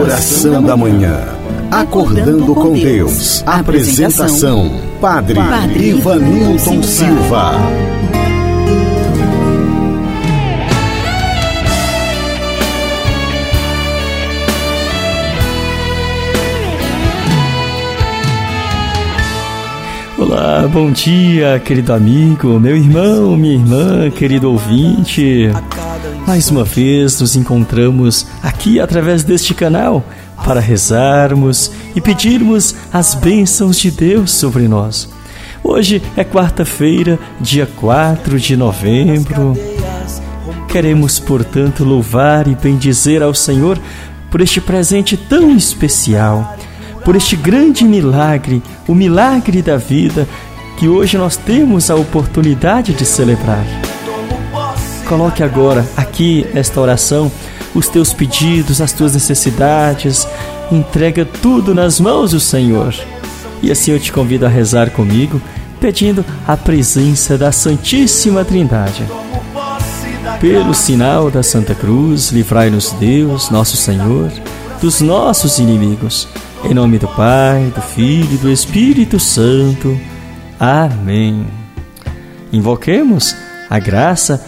Oração da Manhã. Acordando com Deus. Apresentação: Padre, Padre Ivanilton Silva. Olá, bom dia, querido amigo, meu irmão, minha irmã, querido ouvinte. Mais uma vez nos encontramos aqui através deste canal para rezarmos e pedirmos as bênçãos de Deus sobre nós. Hoje é quarta-feira, dia 4 de novembro. Queremos, portanto, louvar e bendizer ao Senhor por este presente tão especial, por este grande milagre, o milagre da vida que hoje nós temos a oportunidade de celebrar. Coloque agora, aqui nesta oração, os teus pedidos, as tuas necessidades. Entrega tudo nas mãos do Senhor. E assim eu te convido a rezar comigo, pedindo a presença da Santíssima Trindade. Pelo sinal da Santa Cruz, livrai-nos Deus, nosso Senhor, dos nossos inimigos. Em nome do Pai, do Filho e do Espírito Santo. Amém. Invoquemos a graça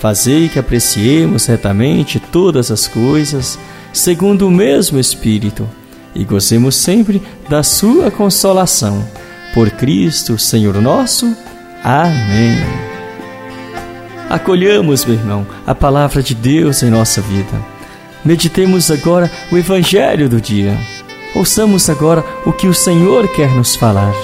Fazei que apreciemos retamente todas as coisas, segundo o mesmo Espírito, e gozemos sempre da Sua consolação. Por Cristo, Senhor nosso. Amém. Acolhamos, meu irmão, a palavra de Deus em nossa vida. Meditemos agora o Evangelho do dia. Ouçamos agora o que o Senhor quer nos falar.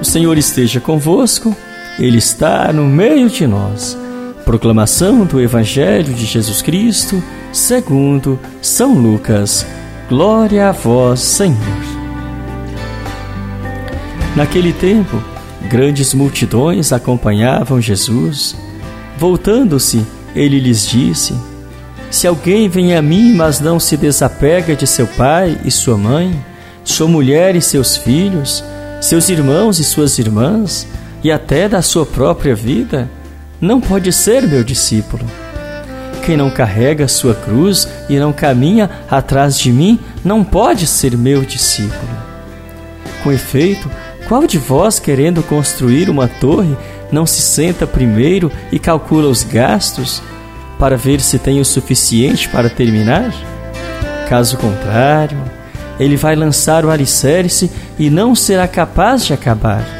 O Senhor esteja convosco ele está no meio de nós. Proclamação do Evangelho de Jesus Cristo, segundo São Lucas. Glória a vós, Senhor. Naquele tempo, grandes multidões acompanhavam Jesus. Voltando-se, ele lhes disse: Se alguém vem a mim, mas não se desapega de seu pai e sua mãe, sua mulher e seus filhos, seus irmãos e suas irmãs, e até da sua própria vida, não pode ser meu discípulo. Quem não carrega sua cruz e não caminha atrás de mim, não pode ser meu discípulo. Com efeito, qual de vós, querendo construir uma torre, não se senta primeiro e calcula os gastos para ver se tem o suficiente para terminar? Caso contrário, ele vai lançar o alicerce e não será capaz de acabar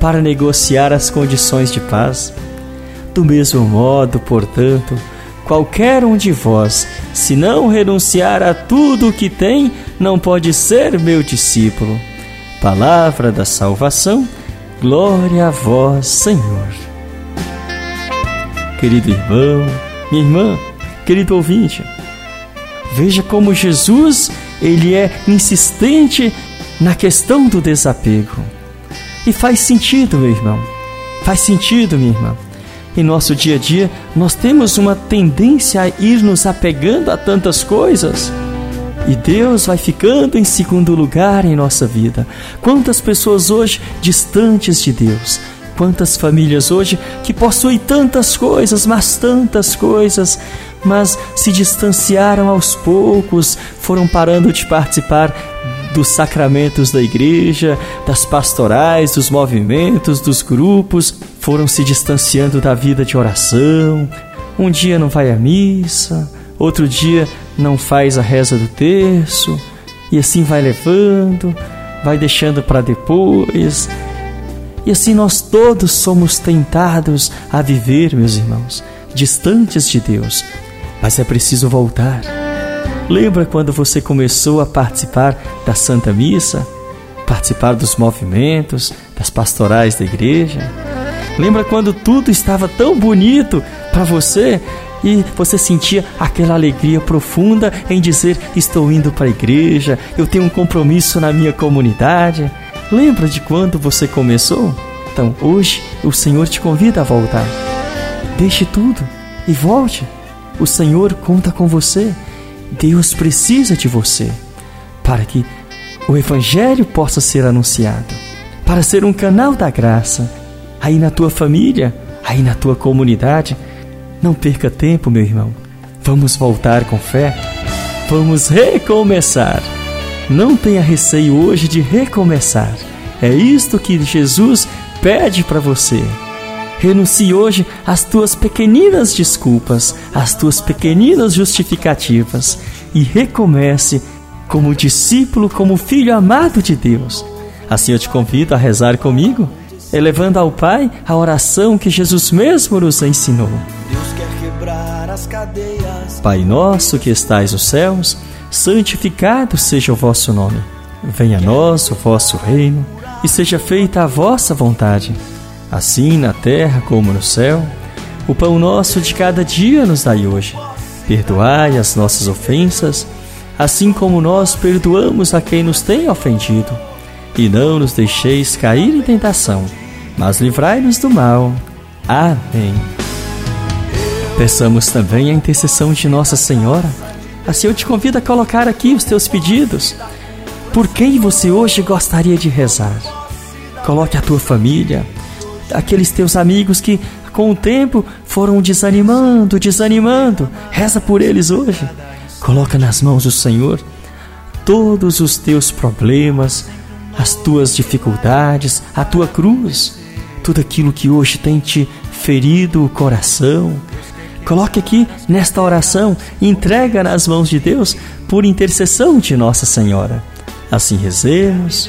para negociar as condições de paz. Do mesmo modo, portanto, qualquer um de vós, se não renunciar a tudo o que tem, não pode ser meu discípulo. Palavra da salvação, glória a vós, Senhor. Querido irmão, minha irmã, querido ouvinte, veja como Jesus, ele é insistente na questão do desapego. E faz sentido, meu irmão. Faz sentido, minha irmã. Em nosso dia a dia, nós temos uma tendência a ir nos apegando a tantas coisas. E Deus vai ficando em segundo lugar em nossa vida. Quantas pessoas hoje distantes de Deus, quantas famílias hoje que possuem tantas coisas, mas tantas coisas, mas se distanciaram aos poucos, foram parando de participar dos sacramentos da igreja, das pastorais, dos movimentos, dos grupos, foram se distanciando da vida de oração. Um dia não vai à missa, outro dia não faz a reza do terço, e assim vai levando. vai deixando para depois. E assim nós todos somos tentados a viver, meus irmãos, distantes de Deus. Mas é preciso voltar. Lembra quando você começou a participar da Santa Missa? Participar dos movimentos, das pastorais da igreja? Lembra quando tudo estava tão bonito para você e você sentia aquela alegria profunda em dizer: Estou indo para a igreja, eu tenho um compromisso na minha comunidade. Lembra de quando você começou? Então, hoje, o Senhor te convida a voltar. Deixe tudo e volte. O Senhor conta com você. Deus precisa de você para que o Evangelho possa ser anunciado, para ser um canal da graça aí na tua família, aí na tua comunidade não perca tempo, meu irmão. Vamos voltar com fé. Vamos recomeçar. Não tenha receio hoje de recomeçar. É isto que Jesus pede para você. Renuncie hoje às tuas pequeninas desculpas, às tuas pequeninas justificativas e recomece como discípulo, como filho amado de Deus. Assim eu te convido a rezar comigo, elevando ao Pai a oração que Jesus mesmo nos ensinou. Pai nosso que estais nos céus, santificado seja o vosso nome. Venha a nós o vosso reino e seja feita a vossa vontade, assim na terra como no céu. O pão nosso de cada dia nos dai hoje. Perdoai as nossas ofensas, assim como nós perdoamos a quem nos tem ofendido. E não nos deixeis cair em tentação, mas livrai-nos do mal. Amém. Peçamos também a intercessão de Nossa Senhora. Assim eu te convido a colocar aqui os teus pedidos. Por quem você hoje gostaria de rezar? Coloque a tua família, aqueles teus amigos que com o tempo foram desanimando, desanimando. Reza por eles hoje. Coloca nas mãos do Senhor todos os teus problemas, as tuas dificuldades, a tua cruz, tudo aquilo que hoje tem te ferido o coração, Coloque aqui nesta oração, entrega nas mãos de Deus por intercessão de Nossa Senhora. Assim rezemos.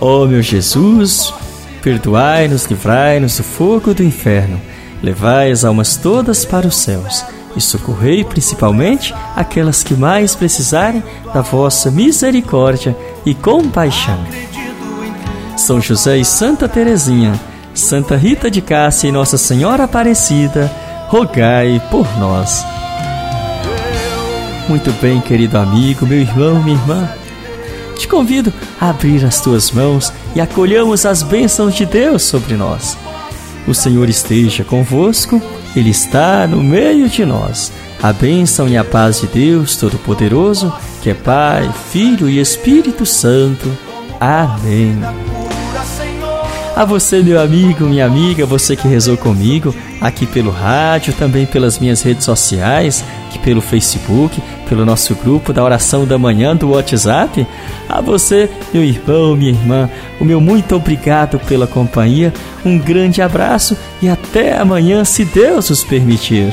ó oh, meu Jesus, perdoai-nos, livrai-nos do fogo do inferno, levai as almas todas para os céus e socorrei principalmente aquelas que mais precisarem da vossa misericórdia e compaixão. São José e Santa Teresinha, Santa Rita de Cássia e Nossa Senhora Aparecida, rogai por nós. Muito bem, querido amigo, meu irmão, minha irmã. Te convido a abrir as tuas mãos e acolhamos as bênçãos de Deus sobre nós. O Senhor esteja convosco, Ele está no meio de nós. A bênção e a paz de Deus Todo-Poderoso, que é Pai, Filho e Espírito Santo. Amém. A você, meu amigo, minha amiga, você que rezou comigo, aqui pelo rádio, também pelas minhas redes sociais, aqui pelo Facebook, pelo nosso grupo da oração da manhã do WhatsApp. A você, meu irmão, minha irmã, o meu muito obrigado pela companhia, um grande abraço e até amanhã, se Deus os permitir.